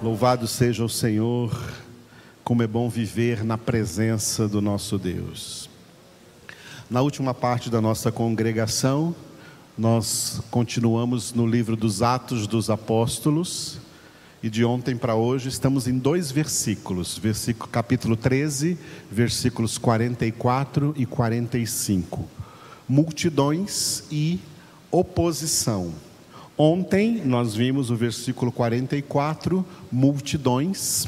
Louvado seja o Senhor, como é bom viver na presença do nosso Deus. Na última parte da nossa congregação, nós continuamos no livro dos Atos dos Apóstolos, e de ontem para hoje estamos em dois versículos, versículo capítulo 13, versículos 44 e 45. Multidões e oposição. Ontem nós vimos o versículo 44, multidões,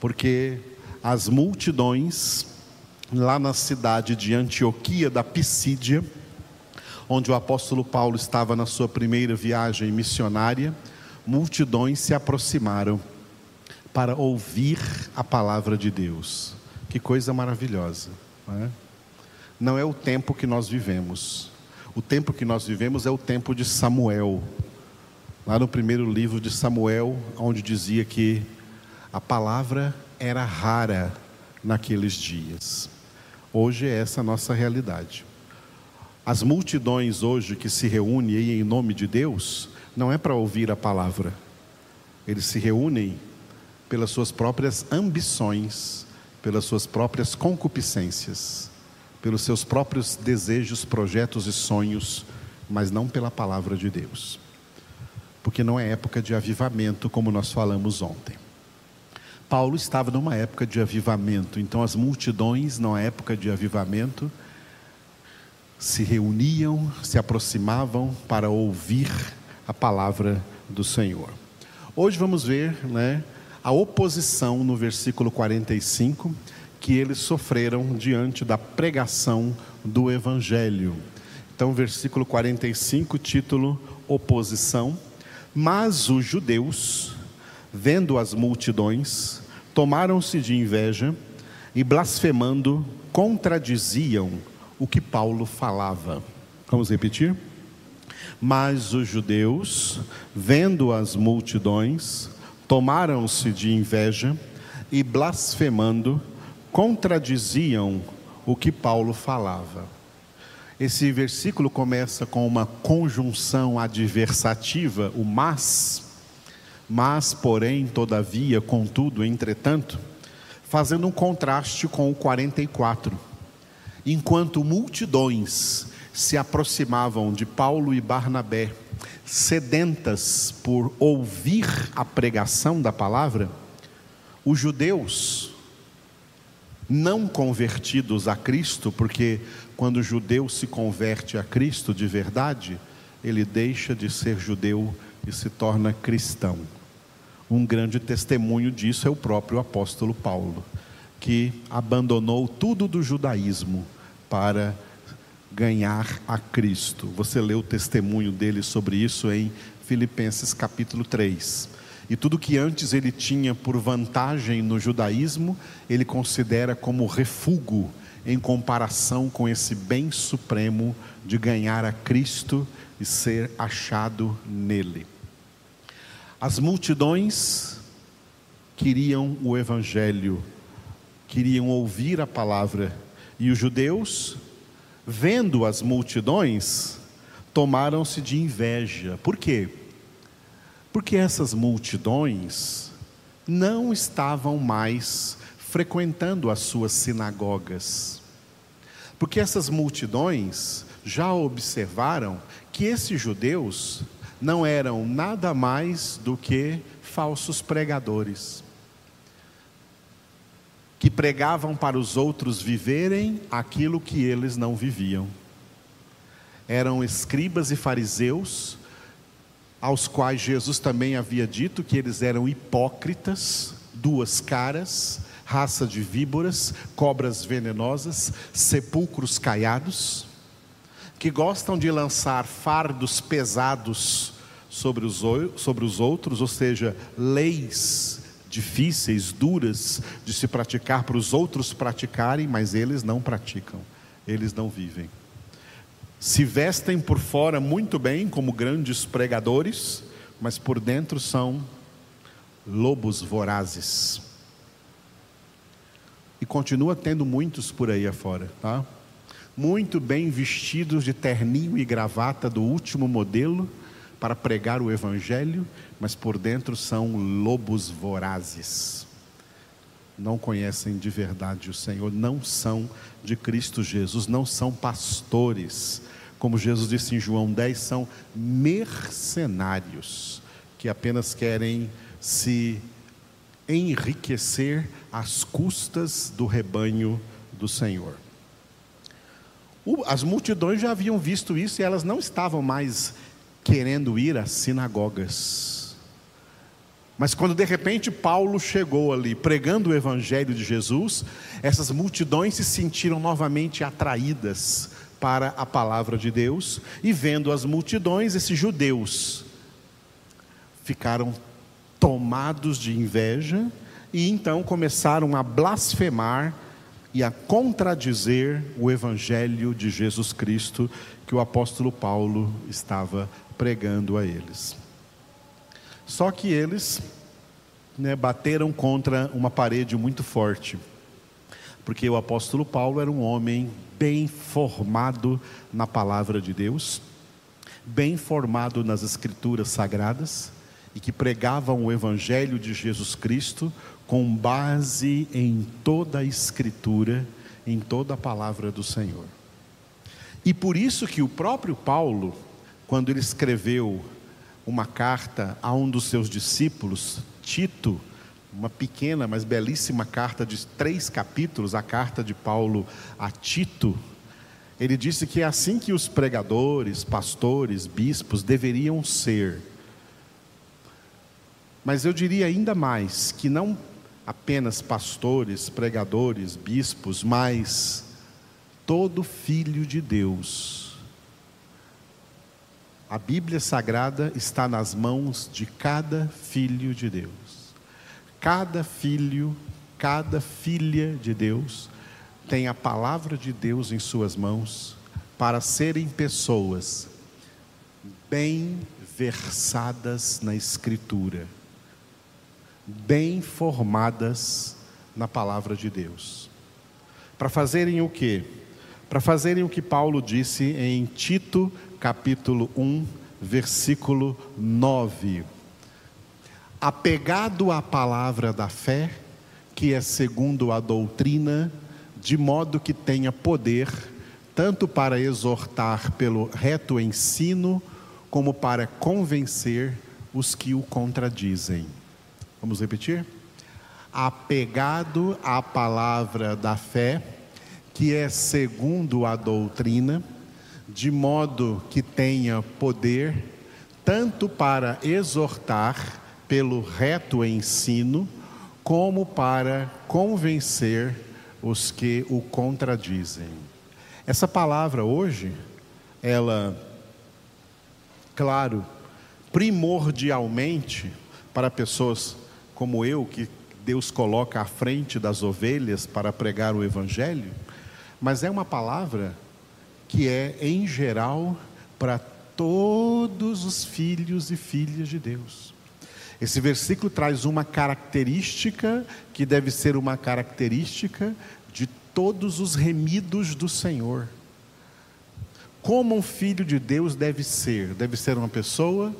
porque as multidões lá na cidade de Antioquia da Pisídia, onde o apóstolo Paulo estava na sua primeira viagem missionária, multidões se aproximaram para ouvir a palavra de Deus. Que coisa maravilhosa, não é? Não é o tempo que nós vivemos. O tempo que nós vivemos é o tempo de Samuel. Lá no primeiro livro de Samuel, onde dizia que a palavra era rara naqueles dias. Hoje é essa a nossa realidade. As multidões hoje que se reúnem em nome de Deus, não é para ouvir a palavra. Eles se reúnem pelas suas próprias ambições, pelas suas próprias concupiscências pelos seus próprios desejos, projetos e sonhos, mas não pela palavra de Deus. Porque não é época de avivamento, como nós falamos ontem. Paulo estava numa época de avivamento, então as multidões, na época de avivamento, se reuniam, se aproximavam para ouvir a palavra do Senhor. Hoje vamos ver né, a oposição no versículo 45 que eles sofreram diante da pregação do Evangelho. Então, versículo 45, título Oposição. Mas os judeus, vendo as multidões, tomaram-se de inveja e, blasfemando, contradiziam o que Paulo falava. Vamos repetir? Mas os judeus, vendo as multidões, tomaram-se de inveja e, blasfemando, contradiziam o que Paulo falava. Esse versículo começa com uma conjunção adversativa, o mas, mas, porém, todavia, contudo, entretanto, fazendo um contraste com o 44. Enquanto multidões se aproximavam de Paulo e Barnabé, sedentas por ouvir a pregação da palavra, os judeus, não convertidos a Cristo, porque quando o judeu se converte a Cristo de verdade, ele deixa de ser judeu e se torna cristão. Um grande testemunho disso é o próprio apóstolo Paulo, que abandonou tudo do judaísmo para ganhar a Cristo. Você lê o testemunho dele sobre isso em Filipenses capítulo 3. E tudo que antes ele tinha por vantagem no judaísmo, ele considera como refúgio em comparação com esse bem supremo de ganhar a Cristo e ser achado nele. As multidões queriam o evangelho, queriam ouvir a palavra, e os judeus, vendo as multidões, tomaram-se de inveja. Por quê? Porque essas multidões não estavam mais frequentando as suas sinagogas. Porque essas multidões já observaram que esses judeus não eram nada mais do que falsos pregadores, que pregavam para os outros viverem aquilo que eles não viviam. Eram escribas e fariseus aos quais Jesus também havia dito que eles eram hipócritas, duas caras, raça de víboras, cobras venenosas, sepulcros caiados, que gostam de lançar fardos pesados sobre os, sobre os outros, ou seja, leis difíceis, duras de se praticar para os outros praticarem, mas eles não praticam, eles não vivem se vestem por fora muito bem, como grandes pregadores, mas por dentro são lobos vorazes. E continua tendo muitos por aí afora, tá? Muito bem vestidos de terninho e gravata do último modelo, para pregar o Evangelho, mas por dentro são lobos vorazes. Não conhecem de verdade o Senhor, não são de Cristo Jesus, não são pastores. Como Jesus disse em João 10, são mercenários que apenas querem se enriquecer às custas do rebanho do Senhor. As multidões já haviam visto isso e elas não estavam mais querendo ir às sinagogas. Mas quando de repente Paulo chegou ali pregando o evangelho de Jesus, essas multidões se sentiram novamente atraídas para a palavra de Deus e vendo as multidões, esses judeus ficaram tomados de inveja e então começaram a blasfemar e a contradizer o evangelho de Jesus Cristo que o apóstolo Paulo estava pregando a eles. Só que eles né, bateram contra uma parede muito forte, porque o apóstolo Paulo era um homem bem formado na palavra de Deus, bem formado nas escrituras sagradas e que pregavam o evangelho de Jesus Cristo com base em toda a Escritura, em toda a palavra do Senhor. E por isso que o próprio Paulo, quando ele escreveu uma carta a um dos seus discípulos, Tito, uma pequena, mas belíssima carta de três capítulos, a carta de Paulo a Tito, ele disse que é assim que os pregadores, pastores, bispos deveriam ser. Mas eu diria ainda mais que não apenas pastores, pregadores, bispos, mas todo filho de Deus. A Bíblia Sagrada está nas mãos de cada filho de Deus. Cada filho, cada filha de Deus tem a palavra de Deus em suas mãos para serem pessoas bem versadas na Escritura bem formadas na palavra de Deus. Para fazerem o quê? Para fazerem o que Paulo disse em Tito, capítulo 1, versículo 9. Apegado à palavra da fé, que é segundo a doutrina, de modo que tenha poder, tanto para exortar pelo reto ensino, como para convencer os que o contradizem. Vamos repetir? Apegado à palavra da fé, que é segundo a doutrina, de modo que tenha poder, tanto para exortar pelo reto ensino, como para convencer os que o contradizem. Essa palavra hoje, ela, claro, primordialmente para pessoas como eu, que Deus coloca à frente das ovelhas para pregar o Evangelho, mas é uma palavra que é, em geral, para todos os filhos e filhas de Deus. Esse versículo traz uma característica que deve ser uma característica de todos os remidos do Senhor. Como um filho de Deus deve ser? Deve ser uma pessoa,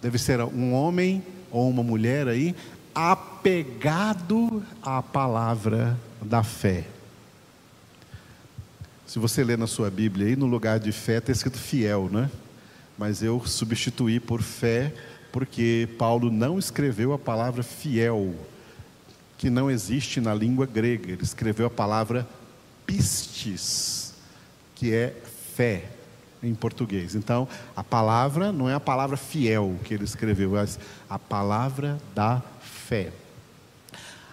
deve ser um homem ou uma mulher aí, apegado à palavra da fé. Se você ler na sua Bíblia aí, no lugar de fé está escrito fiel, né? Mas eu substituí por fé, porque Paulo não escreveu a palavra fiel, que não existe na língua grega. Ele escreveu a palavra pistis, que é fé em português. Então, a palavra não é a palavra fiel que ele escreveu, mas a palavra da fé.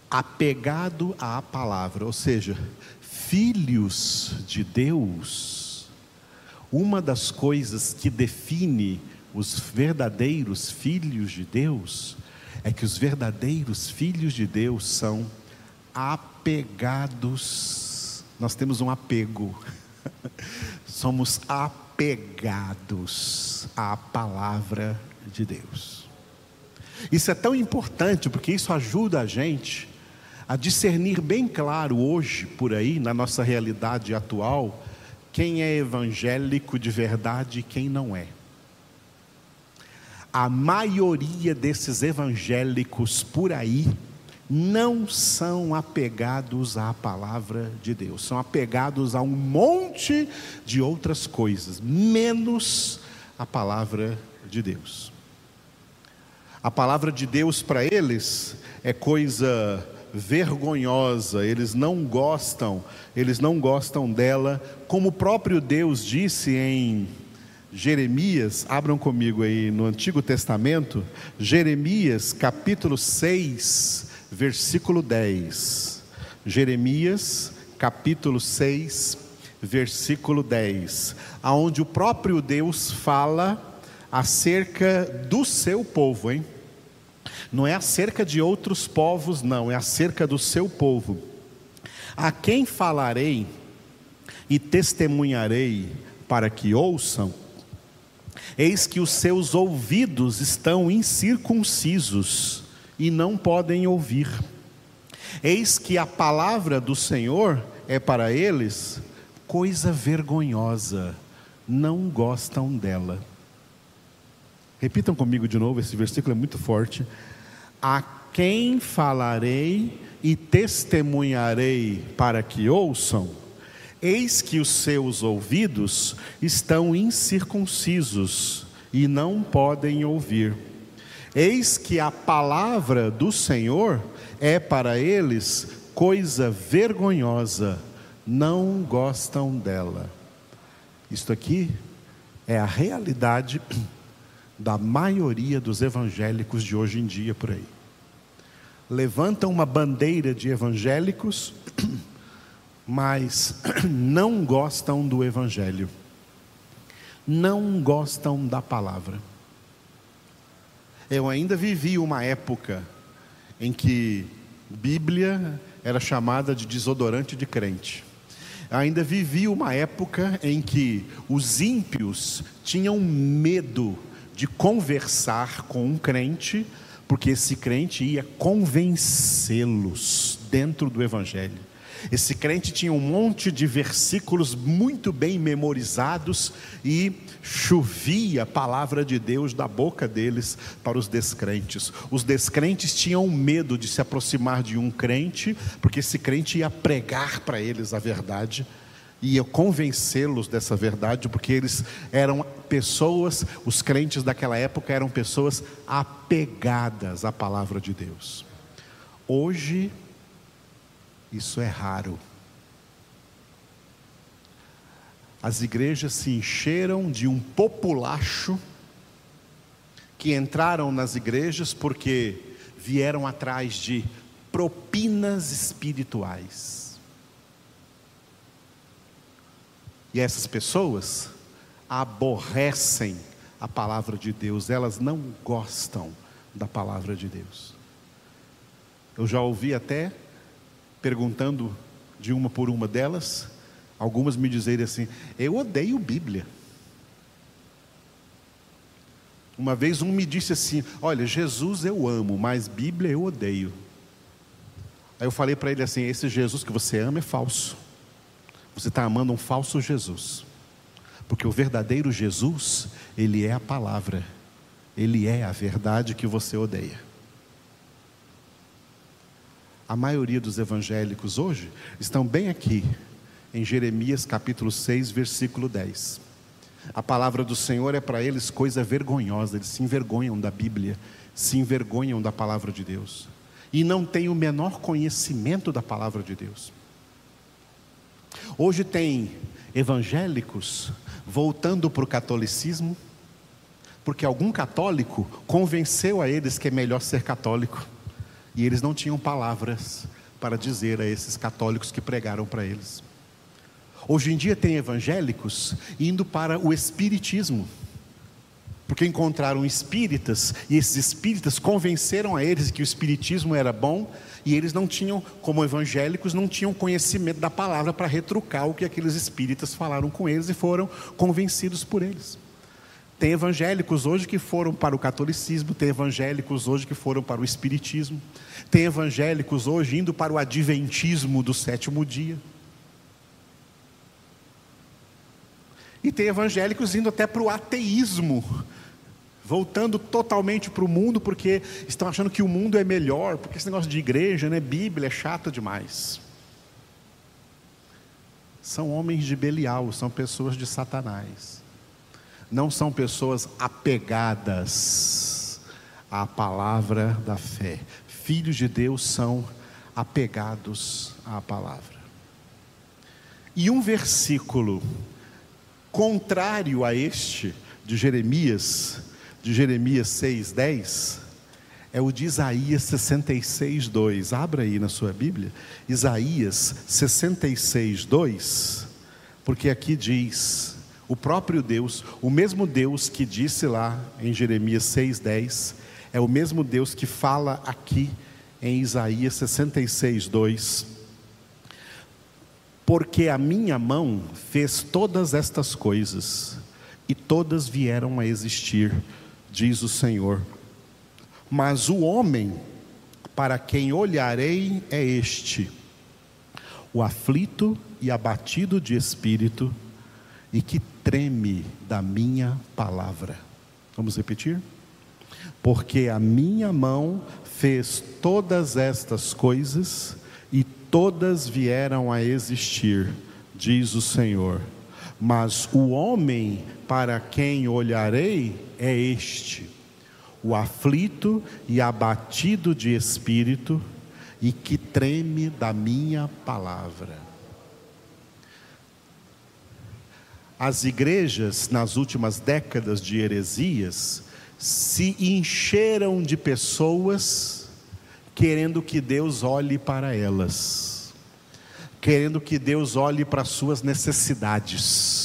Apegado à palavra, ou seja, filhos de Deus. Uma das coisas que define os verdadeiros filhos de Deus é que os verdadeiros filhos de Deus são apegados. Nós temos um apego. Somos apegados à palavra de Deus. Isso é tão importante porque isso ajuda a gente a discernir bem claro hoje, por aí, na nossa realidade atual, quem é evangélico de verdade e quem não é. A maioria desses evangélicos por aí não são apegados à palavra de Deus, são apegados a um monte de outras coisas, menos a palavra de Deus. A palavra de Deus para eles é coisa vergonhosa, eles não gostam, eles não gostam dela, como o próprio Deus disse em Jeremias, abram comigo aí no Antigo Testamento, Jeremias capítulo 6, versículo 10. Jeremias, capítulo 6, versículo 10, aonde o próprio Deus fala acerca do seu povo, hein? Não é acerca de outros povos, não, é acerca do seu povo. A quem falarei e testemunharei para que ouçam? Eis que os seus ouvidos estão incircuncisos e não podem ouvir. Eis que a palavra do Senhor é para eles coisa vergonhosa, não gostam dela. Repitam comigo de novo, esse versículo é muito forte. A quem falarei e testemunharei para que ouçam? Eis que os seus ouvidos estão incircuncisos e não podem ouvir. Eis que a palavra do Senhor é para eles coisa vergonhosa, não gostam dela. Isto aqui é a realidade da maioria dos evangélicos de hoje em dia por aí. Levantam uma bandeira de evangélicos, mas não gostam do evangelho, não gostam da palavra. Eu ainda vivi uma época em que Bíblia era chamada de desodorante de crente. Ainda vivi uma época em que os ímpios tinham medo de conversar com um crente, porque esse crente ia convencê-los dentro do Evangelho. Esse crente tinha um monte de versículos muito bem memorizados e chovia a palavra de Deus da boca deles para os descrentes. Os descrentes tinham medo de se aproximar de um crente, porque esse crente ia pregar para eles a verdade ia convencê-los dessa verdade, porque eles eram pessoas, os crentes daquela época eram pessoas apegadas à palavra de Deus. Hoje, isso é raro. As igrejas se encheram de um populacho que entraram nas igrejas porque vieram atrás de propinas espirituais. E essas pessoas aborrecem a palavra de Deus, elas não gostam da palavra de Deus. Eu já ouvi até perguntando de uma por uma delas, algumas me dizerem assim: Eu odeio Bíblia. Uma vez um me disse assim: Olha, Jesus eu amo, mas Bíblia eu odeio. Aí eu falei para ele assim: Esse Jesus que você ama é falso. Você está amando um falso Jesus. Porque o verdadeiro Jesus, ele é a palavra, ele é a verdade que você odeia. A maioria dos evangélicos hoje estão bem aqui, em Jeremias capítulo 6, versículo 10. A palavra do Senhor é para eles coisa vergonhosa, eles se envergonham da Bíblia, se envergonham da palavra de Deus, e não têm o menor conhecimento da palavra de Deus. Hoje tem evangélicos voltando para o catolicismo, porque algum católico convenceu a eles que é melhor ser católico. E eles não tinham palavras para dizer a esses católicos que pregaram para eles. Hoje em dia tem evangélicos indo para o espiritismo, porque encontraram espíritas e esses espíritas convenceram a eles que o espiritismo era bom e eles não tinham, como evangélicos, não tinham conhecimento da palavra para retrucar o que aqueles espíritas falaram com eles e foram convencidos por eles. Tem evangélicos hoje que foram para o catolicismo, tem evangélicos hoje que foram para o espiritismo, tem evangélicos hoje indo para o adventismo do sétimo dia. E tem evangélicos indo até para o ateísmo, voltando totalmente para o mundo porque estão achando que o mundo é melhor, porque esse negócio de igreja, né, Bíblia é chato demais. São homens de Belial, são pessoas de Satanás. Não são pessoas apegadas à palavra da fé. Filhos de Deus são apegados à palavra. E um versículo contrário a este, de Jeremias, de Jeremias 6,10, é o de Isaías 66, 2. Abra aí na sua Bíblia, Isaías 66, 2, porque aqui diz: o próprio Deus, o mesmo Deus que disse lá em Jeremias 6,10, é o mesmo Deus que fala aqui em Isaías 66, 2. Porque a minha mão fez todas estas coisas, e todas vieram a existir, diz o Senhor. Mas o homem para quem olharei é este: o aflito e abatido de espírito, e que treme da minha palavra. Vamos repetir? Porque a minha mão fez todas estas coisas, e todas vieram a existir, diz o Senhor. Mas o homem para quem olharei é este o aflito e abatido de espírito, e que treme da minha palavra. As igrejas, nas últimas décadas de heresias, se encheram de pessoas querendo que Deus olhe para elas, querendo que Deus olhe para suas necessidades,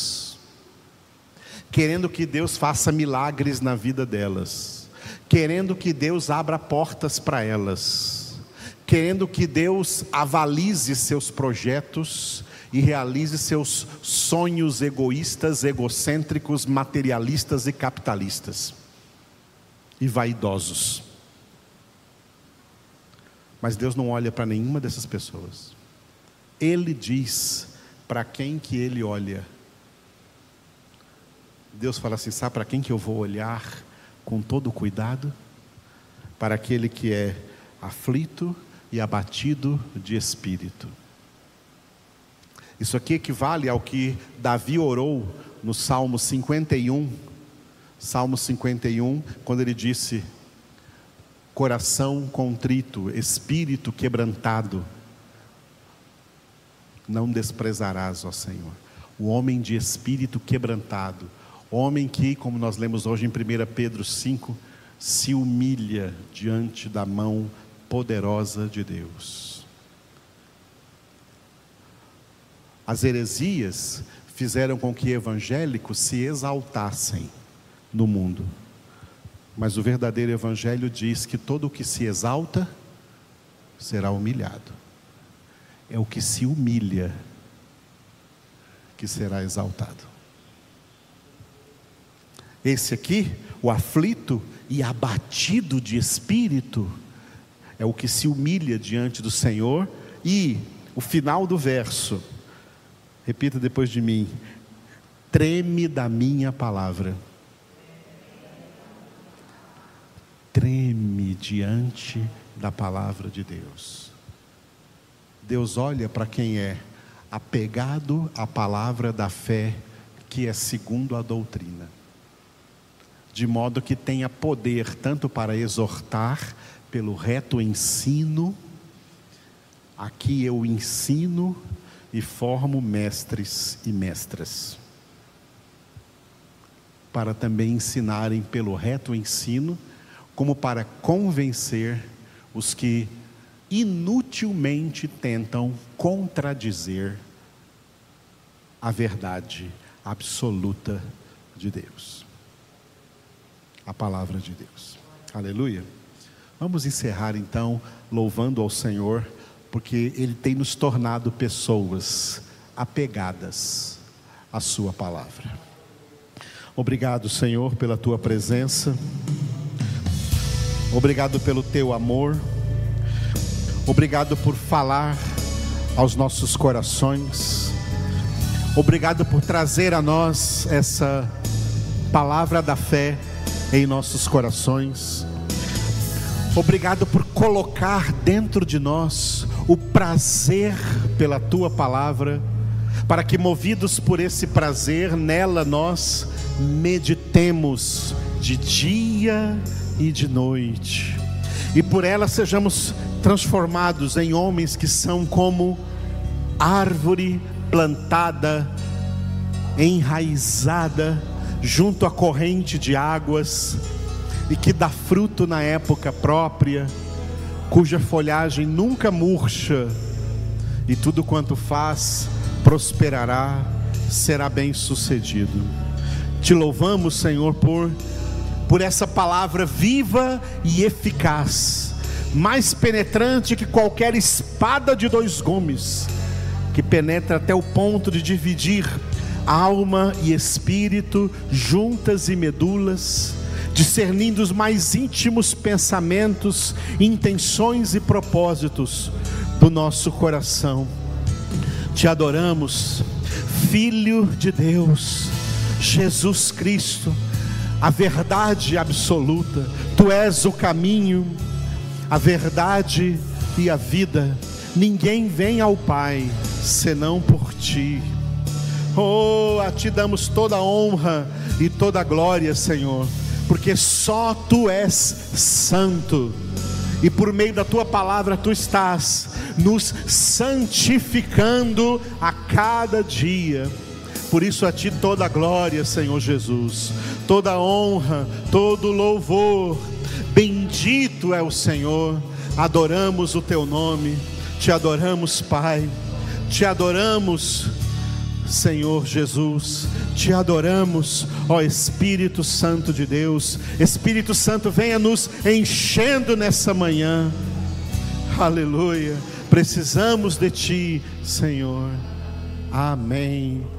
querendo que Deus faça milagres na vida delas querendo que Deus abra portas para elas, querendo que Deus avalize seus projetos e realize seus sonhos egoístas, egocêntricos, materialistas e capitalistas e vaidosos. Mas Deus não olha para nenhuma dessas pessoas. Ele diz para quem que ele olha. Deus fala assim: sabe para quem que eu vou olhar? com todo cuidado para aquele que é aflito e abatido de espírito. Isso aqui equivale ao que Davi orou no Salmo 51, Salmo 51, quando ele disse: Coração contrito, espírito quebrantado, não desprezarás, ó Senhor. O homem de espírito quebrantado, Homem que, como nós lemos hoje em 1 Pedro 5, se humilha diante da mão poderosa de Deus. As heresias fizeram com que evangélicos se exaltassem no mundo. Mas o verdadeiro evangelho diz que todo o que se exalta será humilhado. É o que se humilha que será exaltado. Esse aqui, o aflito e abatido de espírito, é o que se humilha diante do Senhor. E o final do verso, repita depois de mim: treme da minha palavra. Treme diante da palavra de Deus. Deus olha para quem é apegado à palavra da fé, que é segundo a doutrina de modo que tenha poder tanto para exortar pelo reto ensino, aqui eu ensino e formo mestres e mestras, para também ensinarem pelo reto ensino, como para convencer os que inutilmente tentam contradizer a verdade absoluta de Deus a palavra de Deus. Aleluia. Vamos encerrar então louvando ao Senhor, porque Ele tem nos tornado pessoas apegadas à Sua palavra. Obrigado, Senhor, pela Tua presença. Obrigado pelo Teu amor. Obrigado por falar aos nossos corações. Obrigado por trazer a nós essa palavra da fé em nossos corações. Obrigado por colocar dentro de nós o prazer pela tua palavra, para que, movidos por esse prazer, nela nós meditemos de dia e de noite, e por ela sejamos transformados em homens que são como árvore plantada, enraizada junto à corrente de águas e que dá fruto na época própria, cuja folhagem nunca murcha e tudo quanto faz prosperará, será bem sucedido. Te louvamos, Senhor, por por essa palavra viva e eficaz, mais penetrante que qualquer espada de dois gumes, que penetra até o ponto de dividir alma e espírito, juntas e medulas, discernindo os mais íntimos pensamentos, intenções e propósitos do nosso coração. Te adoramos, Filho de Deus, Jesus Cristo, a verdade absoluta, Tu és o caminho, a verdade e a vida. Ninguém vem ao Pai senão por Ti. Oh, a Ti damos toda a honra e toda a glória, Senhor, porque só Tu és santo, e por meio da Tua palavra Tu estás nos santificando a cada dia. Por isso a Ti toda a glória, Senhor Jesus, toda a honra, todo louvor. Bendito é o Senhor, adoramos o Teu nome, Te adoramos, Pai, Te adoramos. Senhor Jesus, te adoramos, ó Espírito Santo de Deus. Espírito Santo, venha nos enchendo nessa manhã. Aleluia. Precisamos de ti, Senhor. Amém.